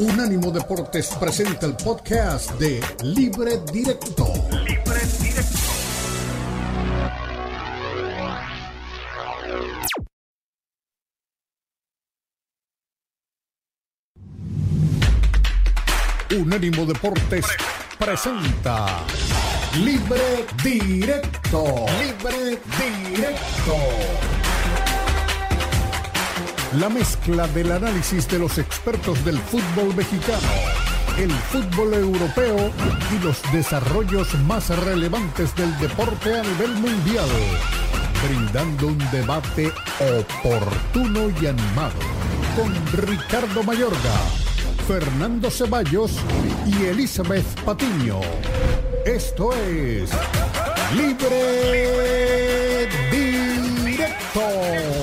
Unánimo Deportes presenta el podcast de Libre Directo. Libre Directo. Unánimo Deportes presenta Libre Directo. Libre Directo. La mezcla del análisis de los expertos del fútbol mexicano, el fútbol europeo y los desarrollos más relevantes del deporte a nivel mundial, brindando un debate oportuno y animado con Ricardo Mayorga, Fernando Ceballos y Elizabeth Patiño. Esto es Libre Directo.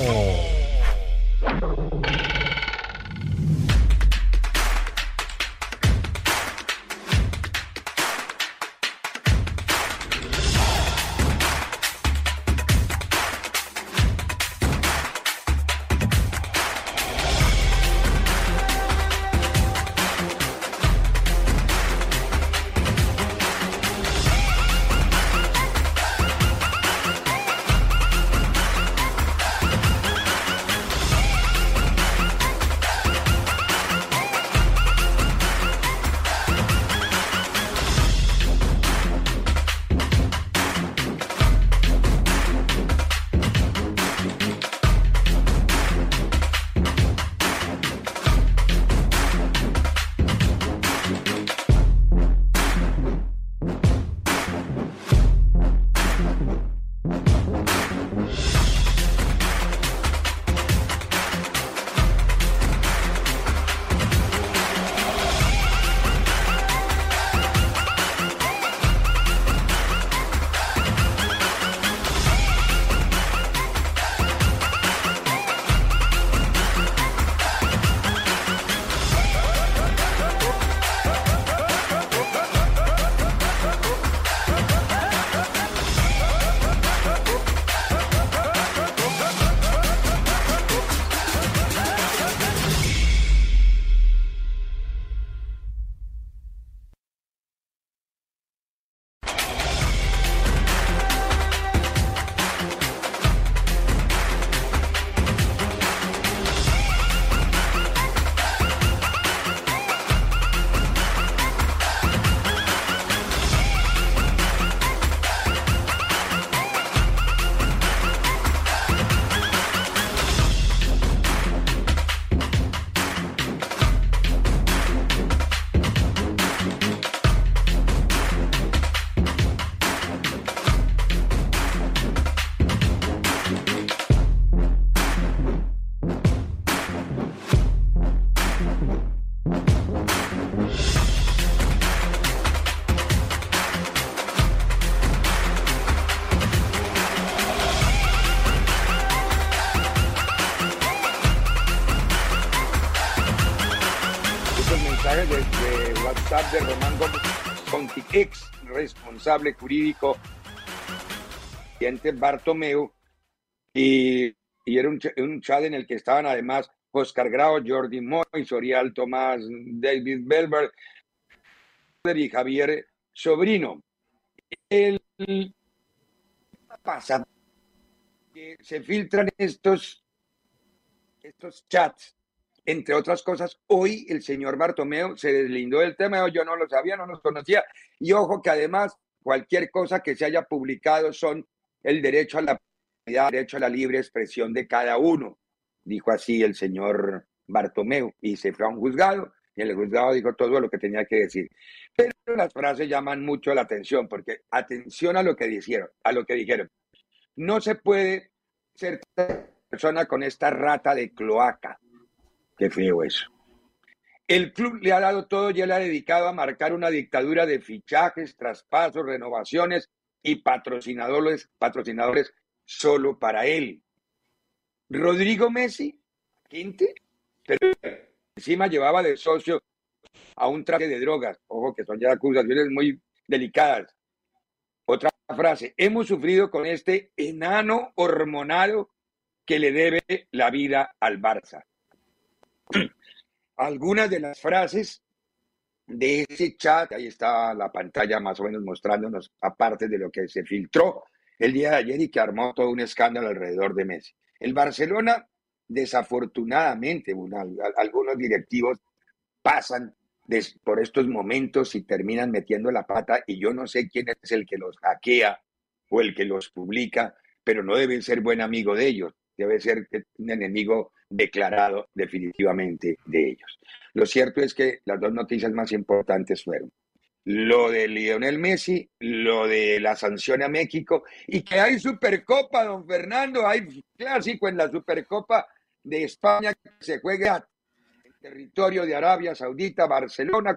Responsable jurídico Bartomeu y, y era un, un, chat en el que estaban además Oscar Grau, Jordi Moy, Sorial Tomás, David Belber y Javier Sobrino. El, pasa que se filtran estos, estos chats entre otras cosas, hoy el señor Bartomeo se deslindó del tema, yo no lo sabía, no los conocía, y ojo que además cualquier cosa que se haya publicado son el derecho a la derecho a la libre expresión de cada uno, dijo así el señor Bartomeo, y se fue a un juzgado, y el juzgado dijo todo lo que tenía que decir. Pero las frases llaman mucho la atención, porque atención a lo que dijeron, a lo que dijeron. No se puede ser persona con esta rata de cloaca Qué feo eso. El club le ha dado todo y él ha dedicado a marcar una dictadura de fichajes, traspasos, renovaciones y patrocinadores, patrocinadores solo para él. Rodrigo Messi, quinte, encima llevaba de socio a un traje de drogas. Ojo que son ya acusaciones muy delicadas. Otra frase, hemos sufrido con este enano hormonado que le debe la vida al Barça. Algunas de las frases de ese chat, ahí está la pantalla más o menos mostrándonos, aparte de lo que se filtró el día de ayer y que armó todo un escándalo alrededor de Messi. El Barcelona, desafortunadamente, algunos directivos pasan por estos momentos y terminan metiendo la pata y yo no sé quién es el que los hackea o el que los publica, pero no debe ser buen amigo de ellos, debe ser un enemigo declarado definitivamente de ellos. Lo cierto es que las dos noticias más importantes fueron lo de Lionel Messi, lo de la sanción a México y que hay Supercopa, don Fernando, hay clásico en la Supercopa de España que se juega en territorio de Arabia Saudita, Barcelona.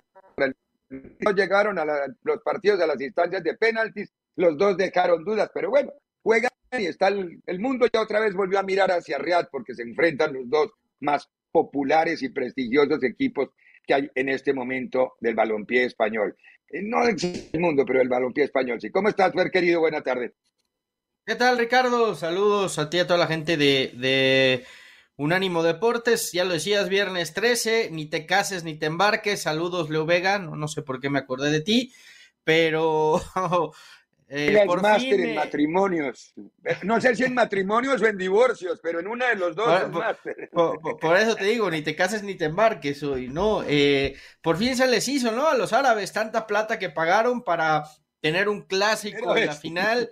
No llegaron a los partidos a las instancias de penaltis, los dos dejaron dudas, pero bueno, juegan y está el, el mundo ya otra vez volvió a mirar hacia Riyadh porque se enfrentan los dos más populares y prestigiosos equipos que hay en este momento del balompié español. Eh, no existe el mundo, pero el balompié español sí. ¿Cómo estás, Fer, querido? Buenas tardes. ¿Qué tal, Ricardo? Saludos a ti, a toda la gente de, de Unánimo Deportes. Ya lo decías, viernes 13, ni te cases ni te embarques. Saludos, Leo Vega. No, no sé por qué me acordé de ti, pero Eh, por máster en matrimonios. No sé si en matrimonios o en divorcios, pero en una de los dos. Por, eso te digo, ni te cases ni te embarques hoy, ¿no? Eh, por fin se les hizo, ¿no? A los árabes tanta plata que pagaron para tener un clásico en la final,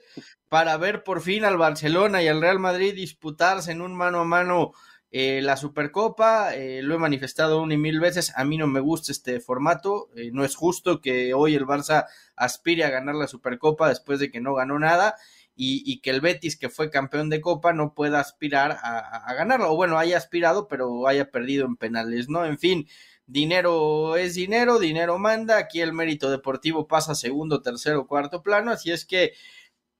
para ver por fin al Barcelona y al Real Madrid disputarse en un mano a mano eh, la Supercopa, eh, lo he manifestado una y mil veces, a mí no me gusta este formato, eh, no es justo que hoy el Barça aspire a ganar la Supercopa después de que no ganó nada y, que el Betis, que fue campeón de Copa, no pueda aspirar a, ganarlo, o bueno, haya aspirado, pero haya perdido en penales, ¿no? En fin, dinero es dinero, dinero manda, aquí el mérito deportivo pasa segundo, tercero, cuarto plano, así es que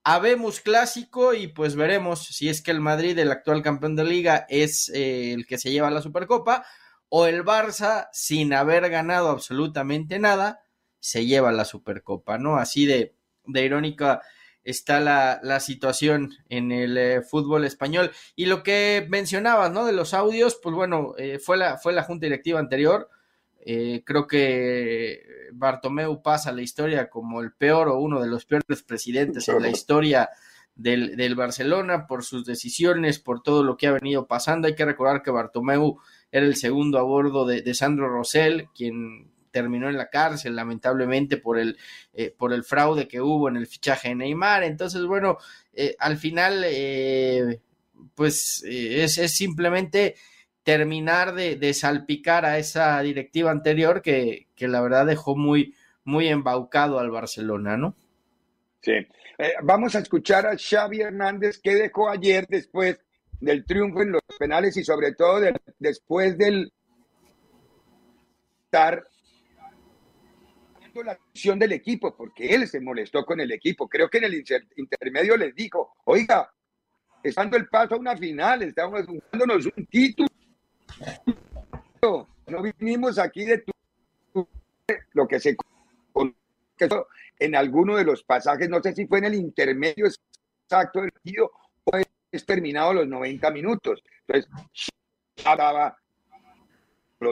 Habemos clásico y pues veremos si es que el Madrid, el actual campeón de liga, es eh, el que se lleva la Supercopa o el Barça, sin haber ganado absolutamente nada, se lleva la Supercopa, ¿no? Así de, irónica está la, la, situación en el eh, fútbol español. Y lo que mencionabas, ¿no? De los audios, pues bueno, eh, fue, la, fue la junta directiva anterior eh, creo que Bartomeu pasa la historia como el peor o uno de los peores presidentes en la historia del, Barcelona por sus decisiones, por todo lo que ha venido pasando. Hay que recordar que Bartomeu era el segundo a bordo de, Sandro Rosell, quien terminó en la cárcel lamentablemente por el, eh, por el fraude que hubo en el fichaje de Neymar. Entonces, bueno, eh, al final, pues es, es simplemente terminar de, salpicar a esa directiva anterior que, la verdad dejó muy, muy embaucado al Barcelona, ¿no? Sí. Eh, vamos a escuchar a Xavi Hernández que dejó ayer después del triunfo en los penales y sobre todo después del estar la acción del equipo, porque él se molestó con el equipo. Creo que en el intermedio les dijo, oiga, estando el paso a una final, estamos jugándonos un título no vinimos aquí de tu, lo que se en alguno de los pasajes, no sé si fue en el intermedio exacto del partido o es terminado los 90 minutos. Entonces,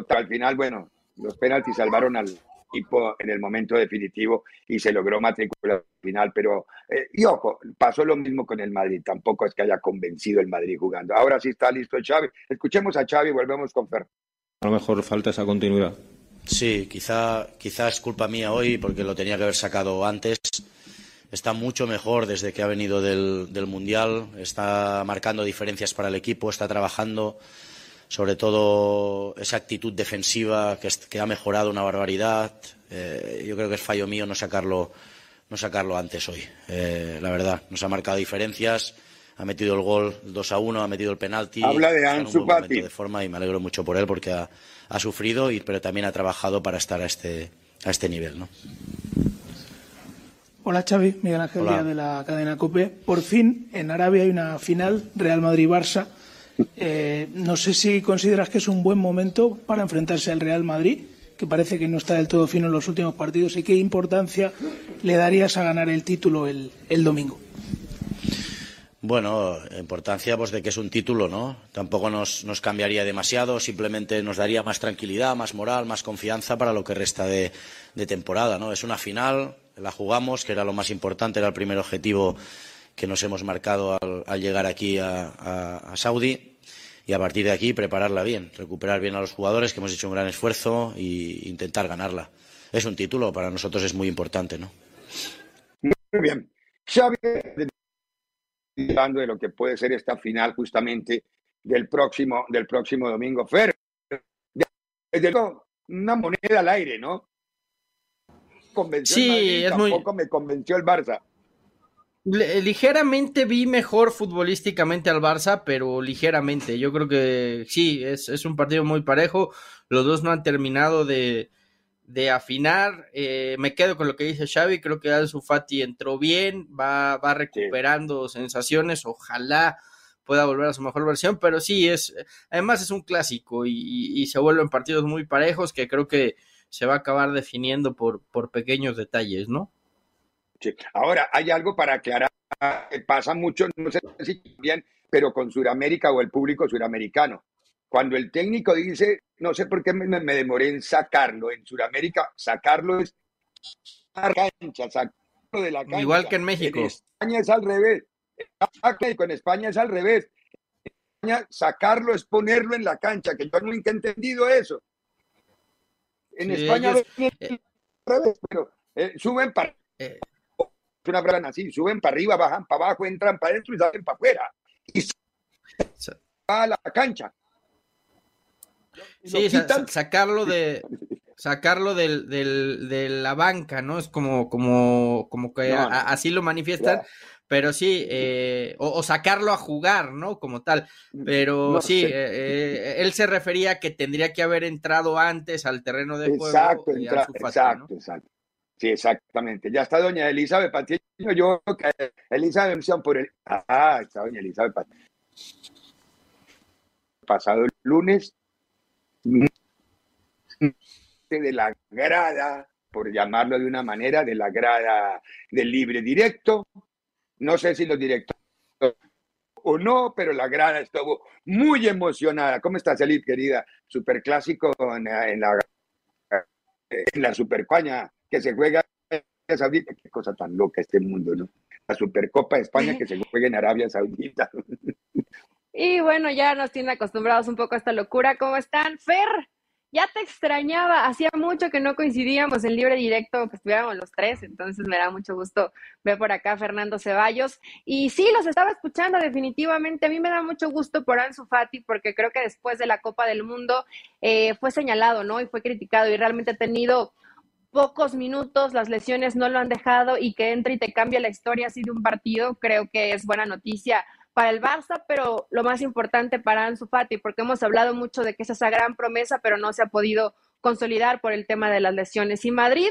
al final, bueno, los penaltis salvaron al equipo en el momento definitivo y se logró matricular al final, pero eh, y ojo, pasó lo mismo con el Madrid, tampoco es que haya convencido el Madrid jugando. Ahora sí está listo Xavi. Escuchemos a Xavi y volvemos con Fer. A lo mejor falta esa continuidad. Sí, quizá, quizá es culpa mía hoy porque lo tenía que haber sacado antes. Está mucho mejor desde que ha venido del, del Mundial, está marcando diferencias para el equipo, está trabajando sobre todo esa actitud defensiva que, que ha mejorado una barbaridad. Eh, yo creo que es fallo mío no sacarlo, no sacarlo antes hoy. Eh, la verdad, nos ha marcado diferencias ha metido el gol 2 a 1, ha metido el penalti. Habla de Ansu Fati. de forma y me alegro mucho por él porque ha, ha, sufrido, y, pero también ha trabajado para estar a este, a este nivel. ¿no? Hola Xavi, Miguel Ángel Díaz de la cadena COPE. Por fin en Arabia hay una final Real Madrid-Barça. Eh, no sé si consideras que es un buen momento para enfrentarse al Real Madrid, que parece que no está del todo fino en los últimos partidos, y qué importancia le darías a ganar el título el, domingo. Bueno, importancia pues de que es un título, ¿no? Tampoco nos, cambiaría demasiado, simplemente nos daría más tranquilidad, más moral, más confianza para lo que resta de, temporada, ¿no? Es una final, la jugamos, que era lo más importante, era el primer objetivo que nos hemos marcado al, llegar aquí a, Saudi y a partir de aquí prepararla bien, recuperar bien a los jugadores, que hemos hecho un gran esfuerzo e intentar ganarla. Es un título, para nosotros es muy importante, ¿no? Muy bien. Xavi, hablando de lo que puede ser esta final justamente del próximo, del próximo domingo. Fer, desde una moneda al aire, ¿no? Convenció sí, Madrid, es tampoco muy... me convenció el Barça. Ligeramente vi mejor futbolísticamente al Barça, pero ligeramente. Yo creo que sí, es, es un partido muy parejo. Los dos no han terminado de, de afinar. Eh, me quedo con lo que dice Xavi, creo que Ansu Fati entró bien, va, va recuperando sí. sensaciones, ojalá pueda volver a su mejor versión, pero sí, es además es un clásico y, y, y, se vuelven partidos muy parejos que creo que se va a acabar definiendo por, por pequeños detalles, ¿no? Sí. Ahora, hay algo para aclarar, pasa mucho, no sé si bien, pero con Sudamérica o el público suramericano. Cuando el técnico dice, no sé por qué me, me demoré en sacarlo, en Sudamérica, sacarlo es cancha, sacarlo de la cancha. Igual que en México. En España es al revés. En España es al revés. En España, sacarlo es ponerlo en la cancha, que yo nunca he entendido eso. En sí, España ellos, es al revés, pero eh, suben para eh, una frase así, suben para arriba, bajan para abajo, entran para adentro y salen para afuera. Y a la cancha. Sí, sa sacarlo de sacarlo del, del, de la banca, ¿no? Es como, como, como que no, a, así lo manifiestan, yeah. pero sí, eh, o, o, sacarlo a jugar, ¿no? Como tal. Pero no, sí, sí. Eh, eh, él se refería a que tendría que haber entrado antes al terreno de juego. Exacto, entra, exacto, ¿no? exacto. Sí, exactamente. Ya está doña Elizabeth Patiño, yo que Elizabeth por el. Ah, está doña Elizabeth Patiño. Pasado el lunes de la grada, por llamarlo de una manera, de la grada del libre directo. No sé si los directores o no, pero la grada estuvo muy emocionada. ¿Cómo estás, Elite, querida? Superclásico en, en la en la que se juega en Arabia Saudita. Qué cosa tan loca este mundo, ¿no? La Supercopa de España que se juega en Arabia Saudita. Y bueno, ya nos tienen acostumbrados un poco a esta locura. ¿Cómo están? Fer, ya te extrañaba. Hacía mucho que no coincidíamos en libre directo, que estuviéramos los tres. Entonces me da mucho gusto ver por acá a Fernando Ceballos. Y sí, los estaba escuchando definitivamente. A mí me da mucho gusto por Ansu Fati, porque creo que después de la Copa del Mundo eh, fue señalado, ¿no? Y fue criticado y realmente ha tenido pocos minutos, las lesiones no lo han dejado y que entre y te cambia la historia así de un partido, creo que es buena noticia para el Barça, pero lo más importante para Ansu Fati, porque hemos hablado mucho de que es esa gran promesa, pero no se ha podido consolidar por el tema de las lesiones. Y Madrid,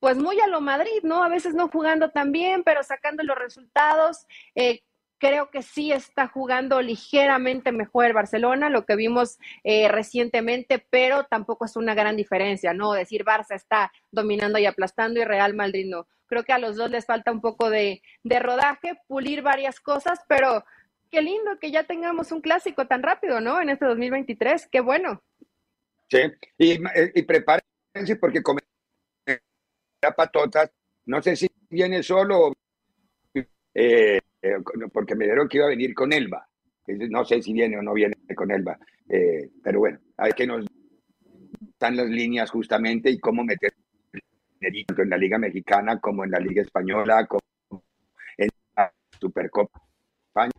pues muy a lo Madrid, ¿no? A veces no jugando tan bien, pero sacando los resultados. Eh, creo que sí está jugando ligeramente mejor el Barcelona, lo que vimos eh, recientemente, pero tampoco es una gran diferencia, ¿no? Decir Barça está dominando y aplastando y Real Madrid no. Creo que a los dos les falta un poco de, de rodaje, pulir varias cosas, pero qué lindo que ya tengamos un clásico tan rápido, ¿no? En este 2023, qué bueno. Sí, y, y prepárense porque come patotas, no sé si viene solo, eh, porque me dijeron que iba a venir con Elba, no sé si viene o no viene con Elba, eh, pero bueno, hay que nos están las líneas justamente y cómo meter tanto en la Liga Mexicana como en la Liga Española, como en la Supercopa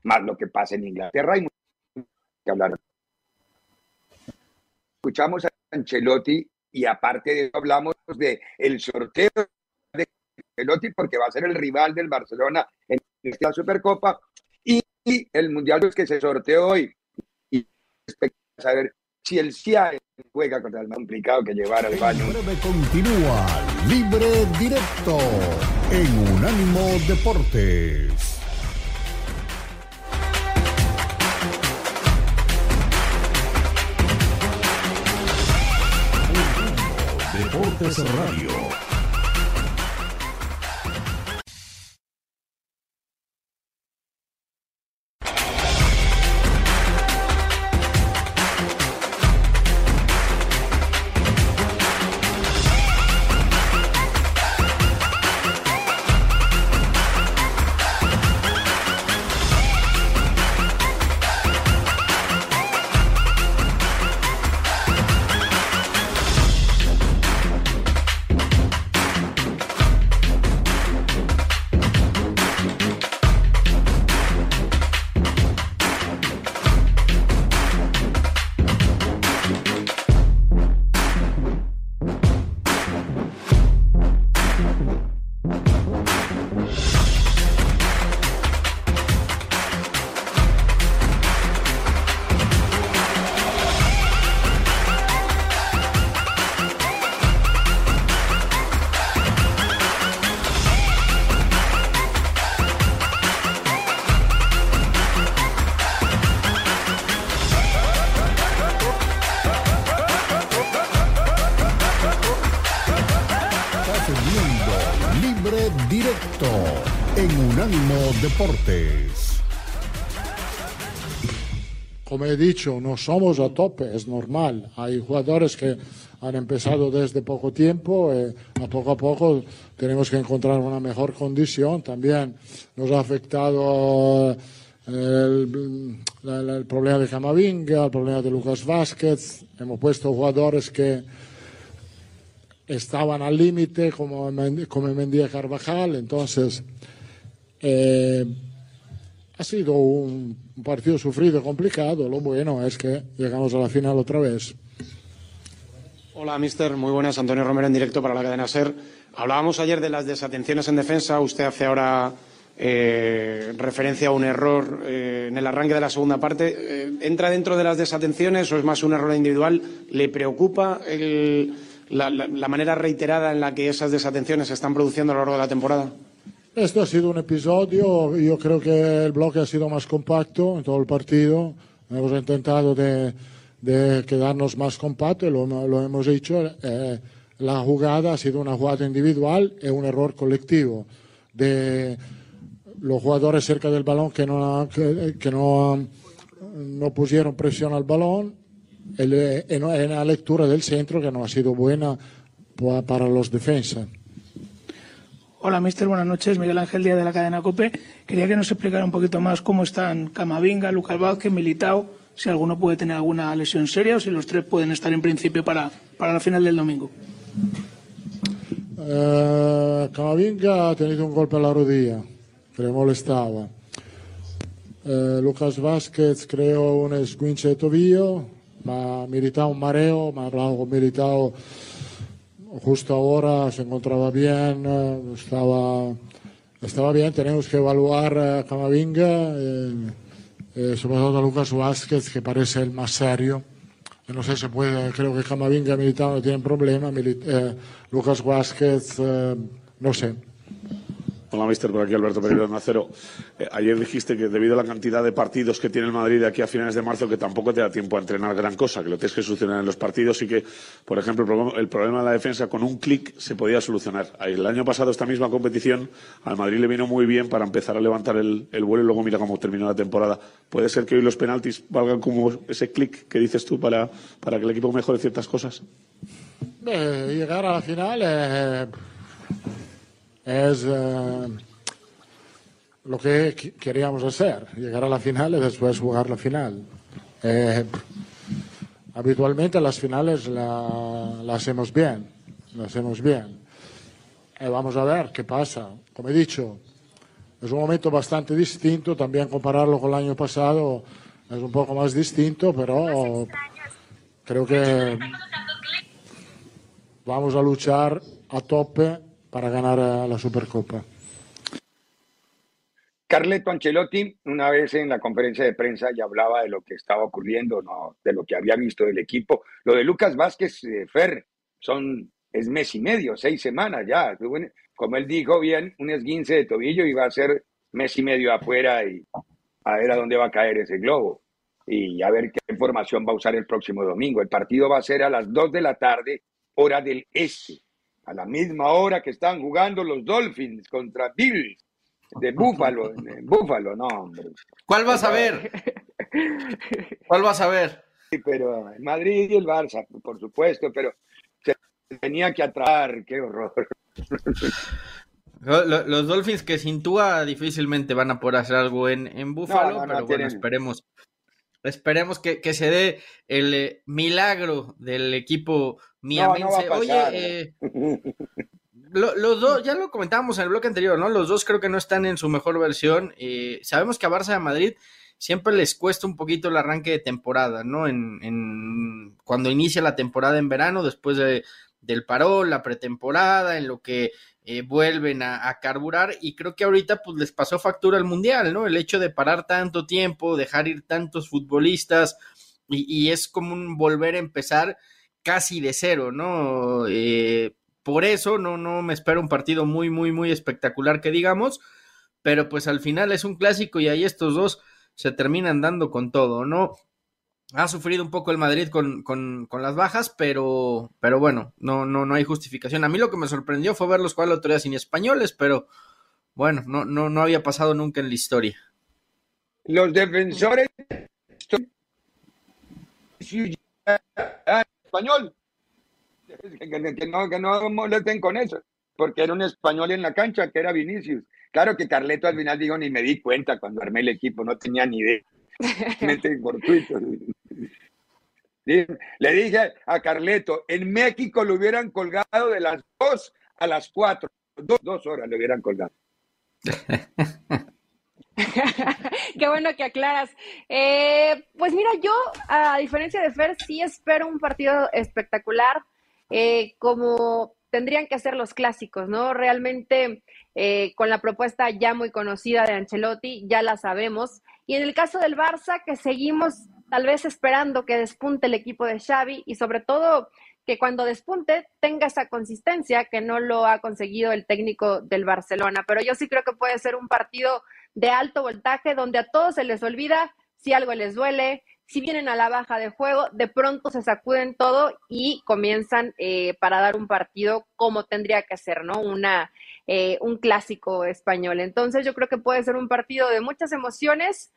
más lo que pasa en Inglaterra. Hay mucho que hablar. Escuchamos a Ancelotti y aparte de eso hablamos de el sorteo Ancelotti porque va a ser el rival del Barcelona en esta Supercopa y, el Mundial que se sorteó hoy. Y saber si el CIA juega contra el más complicado que llevar al baño. En breve continúa Libre Directo en Unánimo Deportes. Deportes Radio. Como he dicho, no somos a tope, es normal. Hay jugadores que han empezado desde poco tiempo, y a poco a poco tenemos que encontrar una mejor condición. También nos ha afectado el, el, problema de Camavinga, el problema de Lucas Vázquez. Hemos puesto jugadores que estaban al límite, como, como Mendía Carvajal. Entonces, eh, ha sido un, partido sufrido, complicado. Lo bueno es que llegamos a la final otra vez. Hola, mister. Muy buenas. Antonio Romero en directo para la cadena SER. Hablábamos ayer de las desatenciones en defensa. Usted hace ahora eh, referencia a un error eh, en el arranque de la segunda parte. Eh, ¿Entra dentro de las desatenciones o es más un error individual? ¿Le preocupa la, manera reiterada en la que esas desatenciones se están produciendo a lo largo de la temporada? Esto ha sido un episodio. Yo creo que el bloque ha sido más compacto en todo el partido. Hemos intentado de, quedarnos más compactos, lo, lo hemos hecho. Eh, la jugada ha sido una jugada individual y un error colectivo. De, los jugadores cerca del balón que no, que, que no, no, pusieron presión al balón, en, en, la lectura del centro que no ha sido buena para los defensas. Hola, mister. Buenas noches. Miguel Ángel Díaz de la cadena COPE. Quería que nos explicara un poquito más cómo están Camavinga, Lucas Vázquez, Militao, si alguno puede tener alguna lesión seria o si los tres pueden estar en principio para, para la final del domingo. Uh, Camavinga ha tenido un golpe a la rodilla que le molestaba. Eh, Lucas Vázquez creó un esguince de tobillo, ma Militao un mareo, me ha hablado con Militao justo ahora, se encontraba bien, eh, estaba, estaba bien, tenemos que evaluar a Camavinga, eh, eh, sobre todo a Lucas Vázquez, que parece el más serio. No sé si puede, creo que Camavinga y no tienen problema, Milit Lucas Vázquez, no sé. Hola, mister, por aquí Alberto Pereira de Macero. Eh, ayer dijiste que debido a la cantidad de partidos que tiene el Madrid de aquí a finales de marzo, que tampoco te da tiempo a entrenar gran cosa, que lo tienes que solucionar en los partidos y que, por ejemplo, el problema, de la defensa con un clic se podía solucionar. El año pasado, esta misma competición, al Madrid le vino muy bien para empezar a levantar el, el vuelo y luego mira cómo terminó la temporada. ¿Puede ser que hoy los penaltis valgan como ese clic que dices tú para, para que el equipo mejore ciertas cosas? Llegar a la final. Es eh, lo que queríamos hacer, llegar a la final y después jugar la final. Eh, habitualmente las finales la, la, hacemos bien, hacemos bien. Eh, vamos a ver qué pasa. Como he dicho, es un momento bastante distinto, también compararlo con el año pasado es un poco más distinto, pero creo que vamos a luchar a tope para ganar la Supercopa. Carleto Ancelotti, una vez en la conferencia de prensa, ya hablaba de lo que estaba ocurriendo, de lo que había visto del equipo. Lo de Lucas Vázquez, eh, Fer, son, es mes y medio, seis semanas ya. Como él dijo bien, un esguince de tobillo y va a ser mes y medio afuera y a ver a dónde va a caer ese globo y a ver qué información va a usar el próximo domingo. El partido va a ser a las dos de la tarde, hora del este a la misma hora que están jugando los Dolphins contra Bills de Búfalo, Búfalo, no, hombre. ¿Cuál vas a ver? ¿Cuál vas a ver? Sí, pero Madrid y el Barça, por supuesto, pero se tenía que atraer, qué horror. Los Dolphins que sin Tua difícilmente van a poder hacer algo en, en Búfalo, no, no, pero no, bueno, esperemos. Esperemos que, que, se dé el eh, milagro del equipo miamense. Oye, eh, lo, los dos, ya lo comentábamos en el bloque anterior, ¿no? Los dos creo que no están en su mejor versión. Eh, sabemos que a Barça de Madrid siempre les cuesta un poquito el arranque de temporada, ¿no? En, en cuando inicia la temporada en verano, después de, del parón, la pretemporada, en lo que eh, vuelven a, a, carburar y creo que ahorita pues les pasó factura al mundial, ¿no? El hecho de parar tanto tiempo, dejar ir tantos futbolistas y, y es como un volver a empezar casi de cero, ¿no? Eh, por eso no, no me espero un partido muy, muy, muy espectacular que digamos, pero pues al final es un clásico y ahí estos dos se terminan dando con todo, ¿no? ha sufrido un poco el Madrid con, con, con, las bajas, pero, pero bueno, no, no, no hay justificación. A mí lo que me sorprendió fue verlos jugar la otro día sin españoles, pero bueno, no, no, no había pasado nunca en la historia. Los defensores español. Que no, que no molesten con eso, porque era un español en la cancha, que era Vinicius. Claro que Carleto al final dijo, ni me di cuenta cuando armé el equipo, no tenía ni idea. Le dije a Carleto, en México lo hubieran colgado de las dos a las cuatro. Dos, dos horas lo hubieran colgado. Qué bueno que aclaras. Eh, pues yo, a diferencia de Fer, sí espero un partido espectacular, eh, como tendrían que ser los clásicos, ¿no? Realmente, eh, con la propuesta ya muy conocida de Ancelotti, ya la sabemos. Y en el caso del Barça, que seguimos tal vez esperando que despunte el equipo de Xavi y sobre todo que cuando despunte tenga esa consistencia que no lo ha conseguido el técnico del Barcelona. Pero yo sí creo que puede ser un partido de alto voltaje donde a todos se les olvida si algo les duele, si vienen a la baja de juego, de pronto se sacuden todo y comienzan eh, para dar un partido como tendría que ser, ¿no? Una, eh, un clásico español. Entonces yo creo que puede ser un partido de muchas emociones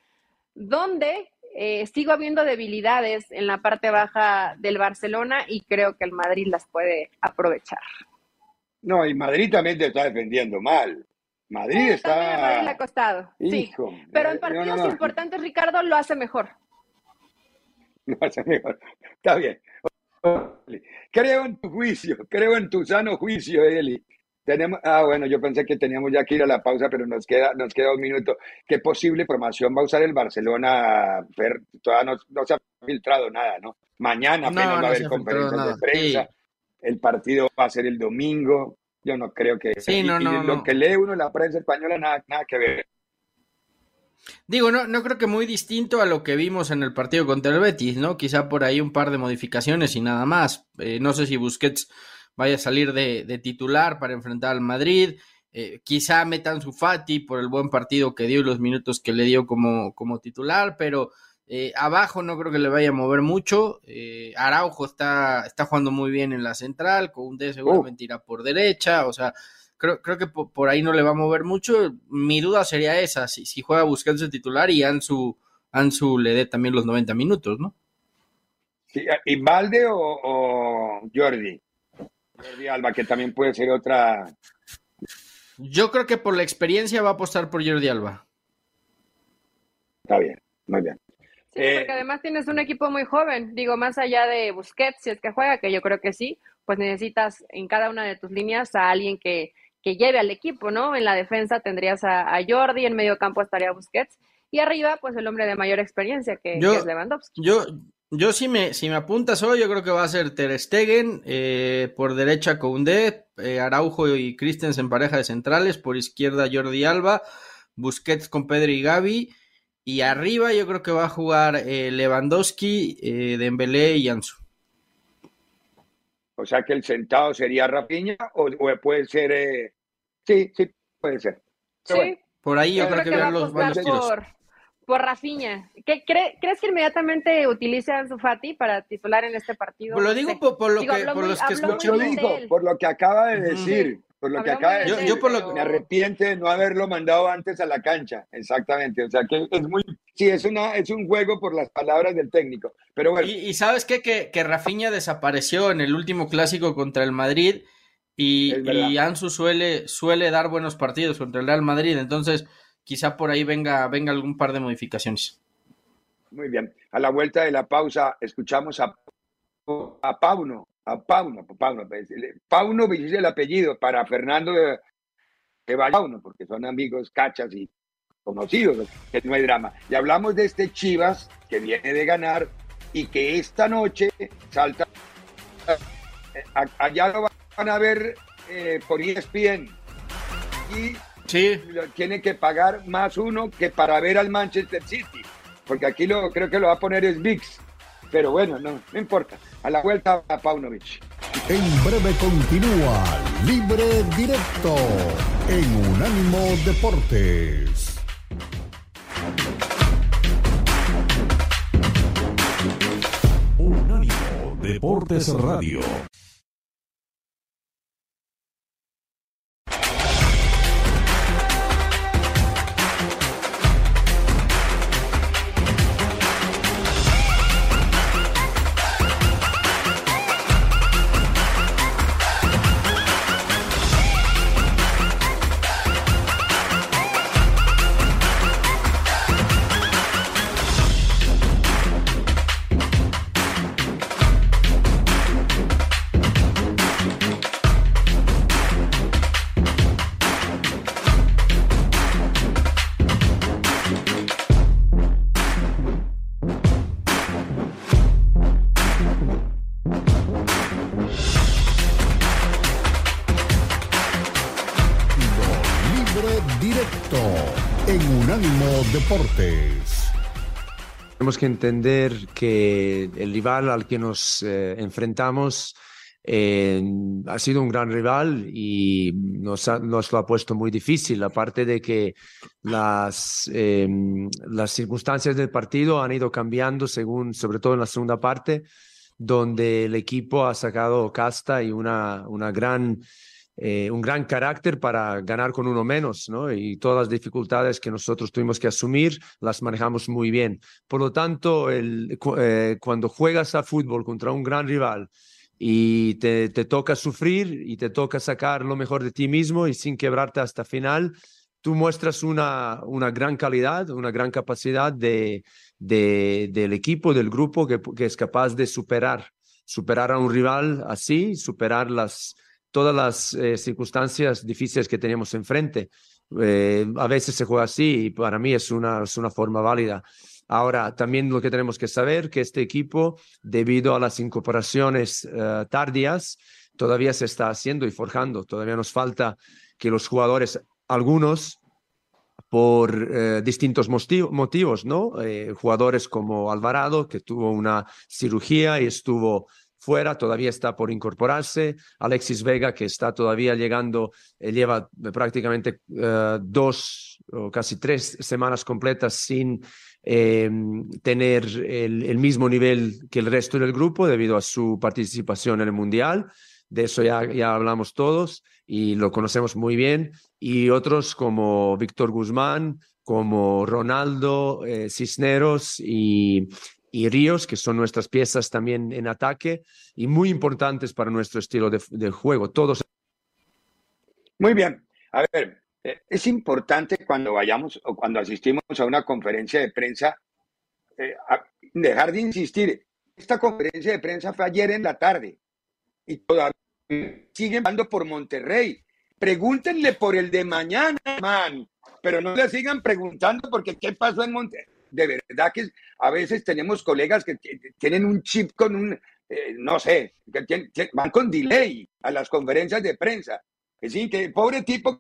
donde eh, sigo habiendo debilidades en la parte baja del Barcelona y creo que el Madrid las puede aprovechar. No, y Madrid también te está defendiendo mal. Madrid está. Madrid le ha costado. Hijo, sí. Pero en partidos importantes, Ricardo lo hace mejor. Lo hace mejor. Está bien. Creo en tu juicio, creo en tu sano juicio, Eli. Tenemos, ah, bueno, yo pensé que teníamos ya que ir a la pausa, pero nos queda, nos queda un minuto. ¿Qué posible formación va a usar el Barcelona? Fer? Todavía no, se ha filtrado nada, ¿no? Mañana apenas va a haber conferencias de prensa. El partido va a ser el domingo. Yo no creo que. Sí, no, no, lo que lee uno en la prensa española, nada, nada que ver. Digo, no, no creo que muy distinto a lo que vimos en el partido contra el Betis, ¿no? Quizá por ahí un par de modificaciones y nada más. Eh, no sé si Busquets vaya a salir de, titular para enfrentar al Madrid. Eh, quizá metan su Fati por el buen partido que dio y los minutos que le dio como, como titular, pero eh, abajo no creo que le vaya a mover mucho. Eh, Araujo está, está jugando muy bien en la central, con un D seguramente irá por derecha, o sea, creo, creo que por, ahí no le va a mover mucho. Mi duda sería esa, si, si juega buscando titular y Ansu, Ansu le dé también los 90 minutos, ¿no? Sí, ¿Y Valde o, o Jordi? Jordi Alba, que también puede ser otra. Yo creo que por la experiencia va a apostar por Jordi Alba. Está bien, muy bien. Sí, eh, porque además tienes un equipo muy joven. Digo, más allá de Busquets, si es que juega, que yo creo que sí, pues necesitas en cada una de tus líneas a alguien que, que lleve al equipo, ¿no? En la defensa tendrías a, Jordi, en medio campo estaría Busquets, y arriba, pues el hombre de mayor experiencia, que, es Lewandowski. Yo, yo si me, si me apuntas hoy, yo creo que va a ser Ter Stegen, eh, por derecha Koundé, eh, Araujo y Christensen en pareja de centrales, por izquierda Jordi Alba, Busquets con Pedro y Gaby, y arriba yo creo que va a jugar eh, Lewandowski, eh, Dembélé y Ansu. O sea que el sentado sería Rapiña o, puede ser... sí, sí, puede ser. sí. Por ahí yo, creo, que, ver los, por Rafiña. ¿Qué, ¿Crees que inmediatamente utilice a Ansu Fati para titular en este partido? Pues lo digo por, lo que, por los que escuché. por lo que acaba de decir. Por lo que acaba de decir. Yo, por lo... Me arrepiente de no haberlo mandado antes a la cancha. Exactamente. O sea que es muy. Sí, es, una, es un juego por las palabras del técnico. Pero bueno. Y, sabes qué? Que, que Rafinha desapareció en el último clásico contra el Madrid. Y, y Ansu suele, suele dar buenos partidos contra el Real Madrid. Entonces quizá por ahí venga, venga algún par de modificaciones. Muy bien. A la vuelta de la pausa, escuchamos a, a Pauno, a Pauno, Pauno, pues, Pauno dice el apellido para Fernando de, Pauno, porque son amigos cachas y conocidos, que no hay drama. Y hablamos de este Chivas que viene de ganar y que esta noche salta. Eh, allá lo van a ver eh, por ESPN. Y Sí. Tiene que pagar más uno que para ver al Manchester City. Porque aquí lo creo que lo va a poner es VIX. Pero bueno, no, no importa. A la vuelta a Paunovic. En breve continúa Libre Directo en Unánimo Deportes. Unánimo Deportes Radio. Tenemos que entender que el rival al que nos eh, enfrentamos eh, ha sido un gran rival y nos, nos, lo ha puesto muy difícil, aparte de que las, em, las circunstancias del partido han ido cambiando según, sobre todo en la segunda parte, donde el equipo ha sacado casta y una, una gran eh, un gran carácter para ganar con uno menos, ¿no? Y todas las dificultades que nosotros tuvimos que asumir las manejamos muy bien. Por lo tanto, el, eh, cuando juegas a fútbol contra un gran rival y te, te, toca sufrir y te toca sacar lo mejor de ti mismo y sin quebrarte hasta final, tú muestras una, una gran calidad, una gran capacidad de, de del equipo, del grupo que, que es capaz de superar, superar a un rival así, superar las todas las eh, circunstancias difíciles que teníamos enfrente. Eh, a veces se juega así y para mí es una, es una forma válida. Ahora, también lo que tenemos que saber que este equipo, debido a las incorporaciones uh, tardías, todavía se está haciendo y forjando. Todavía nos falta que los jugadores, algunos, por distintos motivos, ¿no? Eh, jugadores como Alvarado, que tuvo una cirugía y estuvo fuera, todavía está por incorporarse. Alexis Vega, que está todavía llegando, eh, lleva prácticamente uh, dos o casi tres semanas completas sin eh, tener el, mismo nivel que el resto del grupo debido a su participación en el Mundial. De eso ya, ya hablamos todos y lo conocemos muy bien. Y otros como Víctor Guzmán, como Ronaldo eh, Cisneros y, y Ríos, que son nuestras piezas también en ataque y muy importantes para nuestro estilo de, juego. Todos. Muy bien. A ver, eh, es importante cuando vayamos o cuando asistimos a una conferencia de prensa eh, dejar de insistir. Esta conferencia de prensa fue ayer en la tarde y todavía siguen hablando por Monterrey. Pregúntenle por el de mañana, man, pero no le sigan preguntando porque qué pasó en Monterrey de verdad que a veces tenemos colegas que tienen un chip con un, eh, no sé, que, van con delay a las conferencias de prensa. Es decir, que el pobre tipo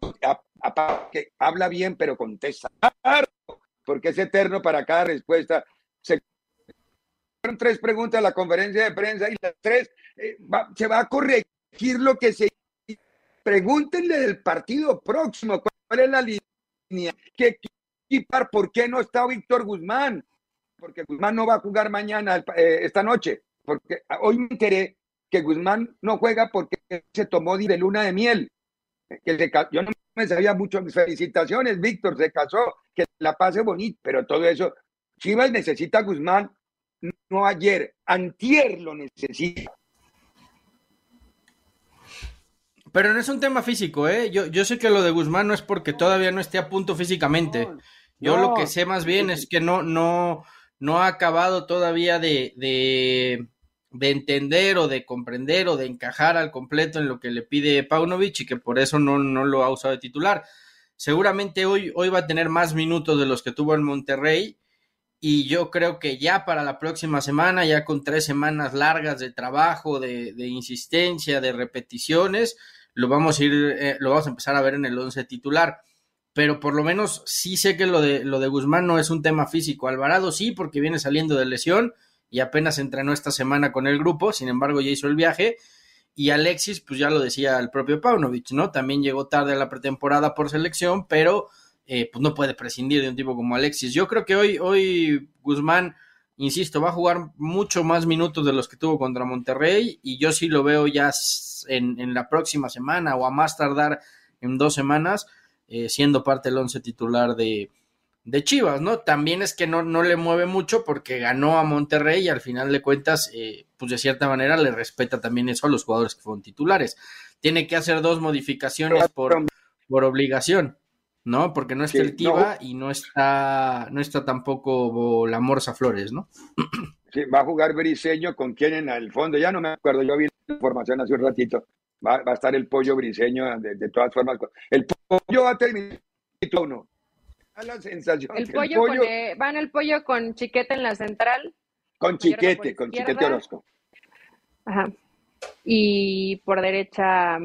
que habla bien pero contesta, porque es eterno para cada respuesta. Se fueron tres preguntas a la conferencia de prensa y las tres eh, se va a corregir lo que se pregúntenle del partido próximo, cuál es la línea, ¿por qué no está Víctor Guzmán? Porque Guzmán no va a jugar mañana, eh, esta noche. Porque hoy me enteré que Guzmán no juega porque se tomó de luna de miel. Que yo no me sabía mucho. Felicitaciones, Víctor, se casó, que la pase bonito, pero todo eso. Chivas necesita a Guzmán, no ayer, antier lo necesita. Pero no es un tema físico, ¿eh? Yo, yo sé que lo de Guzmán no es porque todavía no esté a punto físicamente. Yo lo que sé más bien es que no, no, no ha acabado todavía de, de, de, entender o de comprender o de encajar al completo en lo que le pide Paunovic y que por eso no, no lo ha usado de titular. Seguramente hoy, hoy va a tener más minutos de los que tuvo en Monterrey y yo creo que ya para la próxima semana, ya con tres semanas largas de trabajo, de, de insistencia, de repeticiones, lo vamos a ir, eh, lo vamos a empezar a ver en el once titular pero por lo menos sí sé que lo de, lo de Guzmán no es un tema físico. Alvarado sí, porque viene saliendo de lesión y apenas entrenó esta semana con el grupo, sin embargo ya hizo el viaje. Y Alexis, pues ya lo decía el propio Paunovic, ¿no? También llegó tarde a la pretemporada por selección, pero eh, pues no puede prescindir de un tipo como Alexis. Yo creo que hoy, hoy Guzmán insisto, va a jugar mucho más minutos de los que tuvo contra Monterrey y yo sí lo veo ya en, la próxima semana o a más tardar en dos semanas eh, siendo parte del once titular de, de Chivas, ¿no? También es que no, no le mueve mucho porque ganó a Monterrey y al final de cuentas, eh, pues de cierta manera le respeta también eso a los jugadores que fueron titulares. Tiene que hacer dos modificaciones por, por obligación, ¿no? Porque no está el Tiva y no está, no está tampoco la Morsa Flores, ¿no? Sí, va a jugar Briseño con quien en el fondo, ya no me acuerdo, yo vi la información hace un ratito. Va, a estar el pollo Briseño de, todas formas. El pollo va a terminar uno la sensación. El pollo, Con, eh, van el pollo con chiquete en la central. Con chiquete, con chiquete Orozco. Ajá. Y por derecha.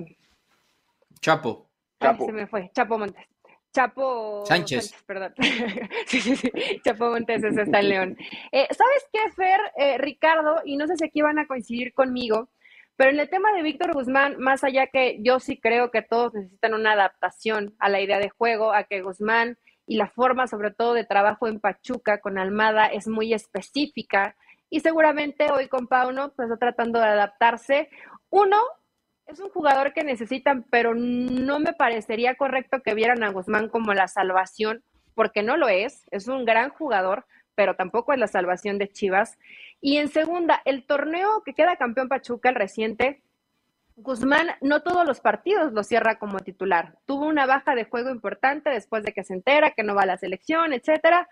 Chapo. Chapo. se me fue. Chapo Montes. Chapo Sánchez. perdón. sí, sí, sí. Chapo Montes ese está en León. Eh, ¿Sabes qué, Fer, eh, Ricardo? Y no sé si aquí van a coincidir conmigo, pero en el tema de Víctor Guzmán, más allá que yo sí creo que todos necesitan una adaptación a la idea de juego, a que Guzmán y la forma sobre todo de trabajo en Pachuca con Almada es muy específica y seguramente hoy con Pauno pues está tratando de adaptarse. Uno, es un jugador que necesitan, pero no me parecería correcto que vieran a Guzmán como la salvación, porque no lo es, es un gran jugador, pero tampoco es la salvación de Chivas. Y en segunda, el torneo que queda campeón Pachuca, el reciente, Guzmán no todos los partidos lo cierra como titular. Tuvo una baja de juego importante después de que se entera que no va a la selección, etcétera.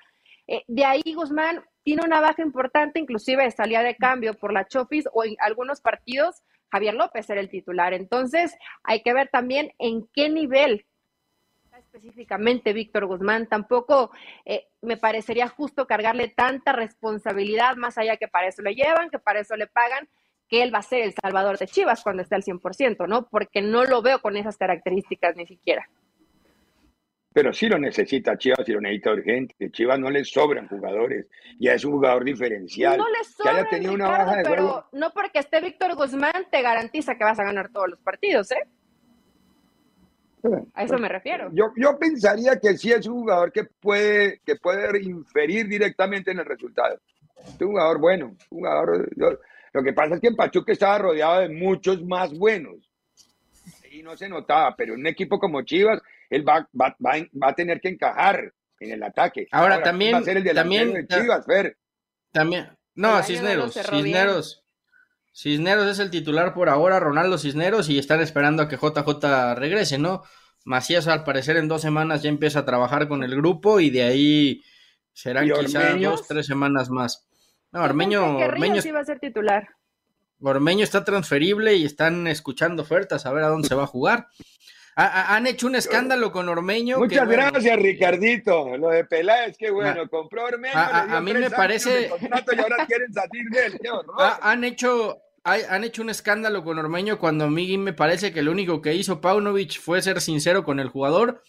Eh, de ahí Guzmán tiene una baja importante, inclusive salía de cambio por la Chofis o en algunos partidos Javier López era el titular. Entonces hay que ver también en qué nivel específicamente Víctor Guzmán. Tampoco eh, me parecería justo cargarle tanta responsabilidad, más allá que para eso le llevan, que para eso le pagan, que él va a ser el salvador de Chivas cuando esté al 100%, ¿no? Porque no lo veo con esas características ni siquiera. Pero sí lo necesita Chivas y lo necesita urgente. Chivas no le sobran jugadores. Ya es un jugador diferencial. No le sobran, que una baja de pero no porque esté Víctor Guzmán te garantiza que vas a ganar todos los partidos, ¿eh? A eso me refiero. Yo, yo pensaría que sí es un jugador que puede, que puede inferir directamente en el resultado. Es un jugador bueno, un jugador. Lo que pasa es que en Pachuca estaba rodeado de muchos más buenos. Y no se notaba, pero en un equipo como Chivas, él va, va, va, a tener que encajar en el ataque. Ahora, también. Va a ser el también, de Chivas, Fer. También. No, Cisneros. Cisneros. Cisneros es el titular por ahora, Ronaldo Cisneros, y están esperando a que JJ regrese, ¿no? Macías, al parecer, en dos semanas ya empieza a trabajar con el grupo y de ahí serán quizás dos, tres semanas más. No, Ormeño, Ormeño sí va a ser titular. Ormeño está transferible y están escuchando ofertas a ver a dónde se va a jugar. han hecho un escándalo con Ormeño. Muchas gracias, Ricardito. Lo de Peláez, qué bueno. Ah, Compró Ormeño. A, mí me parece. Y ahora quieren salir de él. han hecho. Han hecho un escándalo con Ormeño cuando a mí me parece que lo único que hizo Paunovic fue ser sincero con el jugador,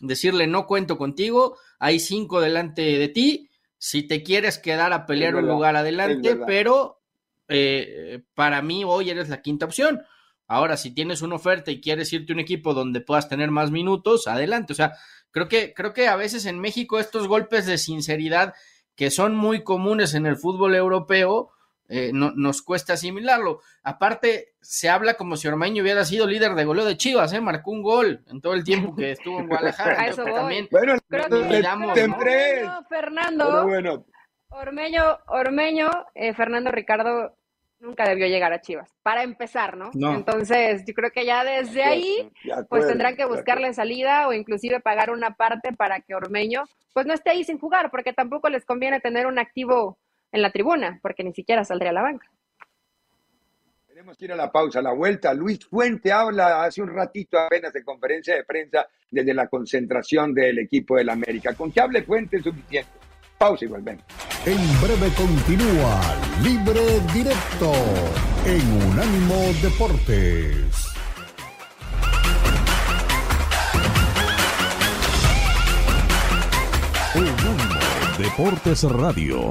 decirle no cuento contigo, hay cinco delante de ti, si te quieres quedar a pelear un lugar adelante, pero eh, para mí hoy eres la quinta opción. Ahora, si tienes una oferta y quieres irte a un equipo donde puedas tener más minutos, adelante. O sea, creo que, creo que a veces en México estos golpes de sinceridad que son muy comunes en el fútbol europeo, eh, no, nos cuesta asimilarlo. Aparte, se habla como si Ormeño hubiera sido líder de goleo de Chivas, ¿eh? marcó un gol en todo el tiempo que estuvo en Guadalajara. eso También bueno, Fernando, bueno. Ormeño, Ormeño eh, Fernando Ricardo nunca debió llegar a Chivas, para empezar, ¿no? Entonces, yo creo que ya desde ahí, pues tendrán que buscarle salida o inclusive pagar una parte para que Ormeño, pues no esté ahí sin jugar, porque tampoco les conviene tener un activo en la tribuna, porque ni siquiera saldría a la banca. Tenemos que ir a la pausa, a la vuelta. Luis Fuente habla hace un ratito apenas de conferencia de prensa desde la concentración del equipo del América. Con que hable Fuente es suficiente. Pausa y volvemos. En breve continúa Libre Directo en Unánimo Deportes. Unánimo Deportes Radio.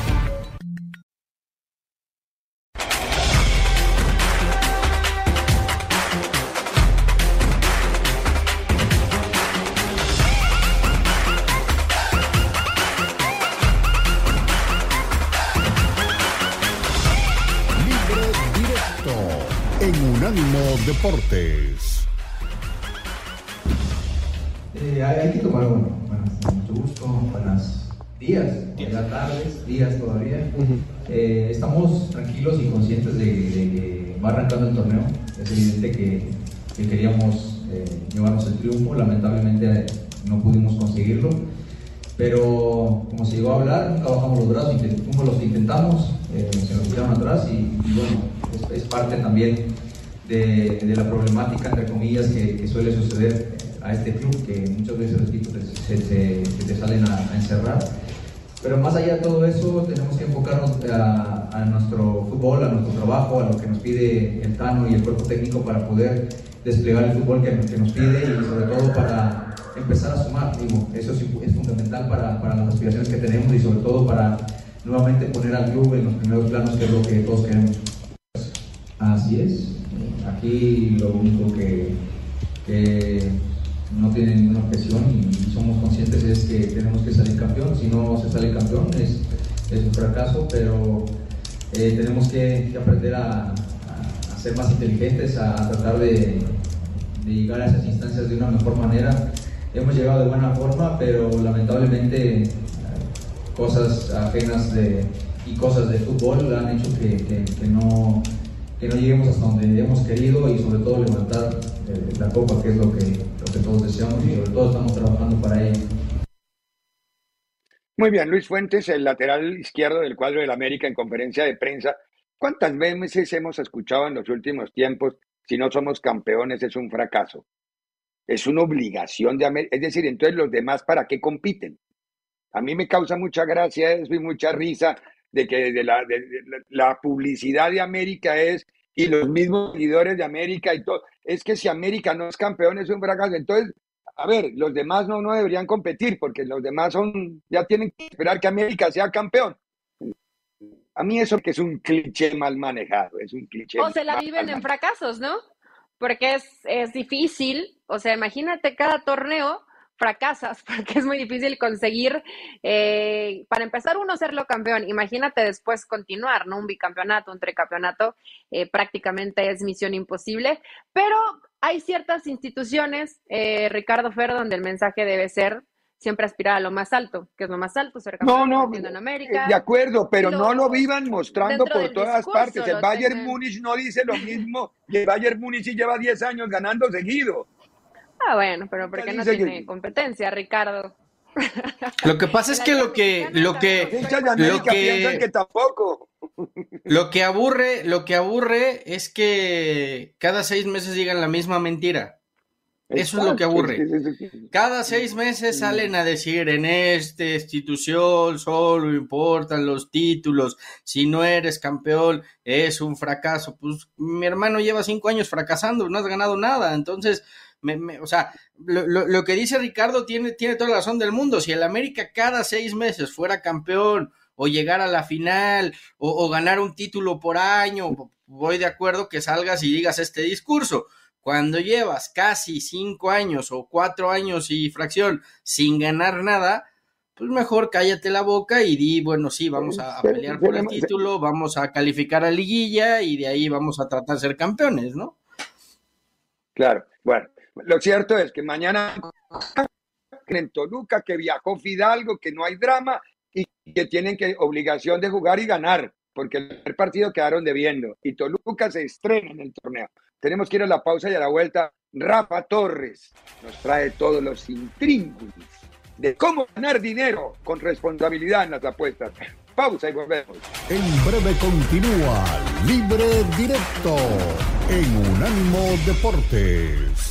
Deportes. Eh, hay que tomar, bueno, mucho gusto, buenos días, buenas tardes, días todavía. Eh, estamos tranquilos y conscientes de, que va arrancando el torneo. Es evidente que, queríamos eh, llevarnos el triunfo, lamentablemente no pudimos conseguirlo. Pero como se llegó a hablar, nunca bajamos los brazos, como los intentamos, se nos tiraron atrás y, bueno, es, parte también de, la problemática, entre comillas, que suele suceder a este club que muchas veces los equipos se, te salen a, encerrar. Pero más allá de todo eso, tenemos que enfocarnos a, nuestro fútbol, a nuestro trabajo, a lo que nos pide el Tano y el cuerpo técnico para poder desplegar el fútbol que, nos pide y sobre todo para empezar a sumar. Digo, eso es, es fundamental para, para, las aspiraciones que tenemos y sobre todo para nuevamente poner al club en los primeros planos, que es lo que todos queremos. Así es. Aquí lo único que, que no tiene ninguna objeción y, somos conscientes es que tenemos que salir campeón. Si no se sale campeón es, es un fracaso, pero eh, tenemos que, aprender a, ser más inteligentes, a, tratar de, llegar a esas instancias de una mejor manera. Hemos llegado de buena forma, pero lamentablemente cosas ajenas de, y cosas de fútbol han hecho que, que, no, que no lleguemos hasta donde hemos querido y sobre todo levantar eh, la copa, que es lo que, lo que todos deseamos y sobre todo estamos trabajando para ello. Muy bien, Luis Fuentes, el lateral izquierdo del cuadro del América en conferencia de prensa. ¿Cuántas veces hemos escuchado en los últimos tiempos, si no somos campeones es un fracaso? Es una obligación de América. Es decir, entonces los demás, ¿para qué compiten? A mí me causa mucha gracia eso y mucha risa de que de la, la publicidad de América es y los mismos seguidores de América y todo. Es que si América no es campeón es un fracaso. Entonces, a ver, los demás no, no deberían competir porque los demás son, ya tienen que esperar que América sea campeón. A mí eso que es un cliché mal manejado, es un cliché. O se la viven en fracasos, ¿no? Porque es, es difícil, o sea, imagínate cada torneo fracasas porque es muy difícil conseguir, eh, para empezar uno serlo campeón, imagínate después continuar, ¿no? Un bicampeonato, un tricampeonato, eh, prácticamente es misión imposible, pero hay ciertas instituciones, eh, Ricardo Fer, donde el mensaje debe ser siempre aspirar a lo más alto, que es lo más alto, ser campeón no, no, en América. De acuerdo, pero no lo vivan mostrando por todas partes. El Bayern Múnich no dice lo mismo y el Bayern Múnich lleva 10 años ganando seguido. Ah, bueno, pero porque no tiene competencia, Ricardo. Lo que pasa es que lo que lo que lo que tampoco. Lo que aburre, lo que aburre es que cada seis meses digan la misma mentira. Eso es lo que aburre. Cada seis meses salen a decir en esta institución solo importan los títulos. Si no eres campeón es un fracaso. Pues mi hermano lleva cinco años fracasando, no has ganado nada. Entonces, o sea, lo, que dice Ricardo tiene, tiene toda la razón del mundo. Si el América cada seis meses fuera campeón o llegar a la final o, ganar un título por año, voy de acuerdo que salgas y digas este discurso. Cuando llevas casi cinco años o cuatro años y fracción sin ganar nada, pues mejor cállate la boca y di, bueno, sí, vamos a, pelear por el título, vamos a calificar a liguilla y de ahí vamos a tratar de ser campeones, ¿no? Claro, bueno, lo cierto es que mañana en Toluca, que viajó Fidalgo, que no hay drama y que tienen que obligación de jugar y ganar, porque el partido quedaron debiendo y Toluca se estrena en el torneo. Tenemos que ir a la pausa y a la vuelta. Rafa Torres nos trae todos los intríngulis de cómo ganar dinero con responsabilidad en las apuestas. Pausa y volvemos. En breve continúa Libre Directo en Unánimo Deportes.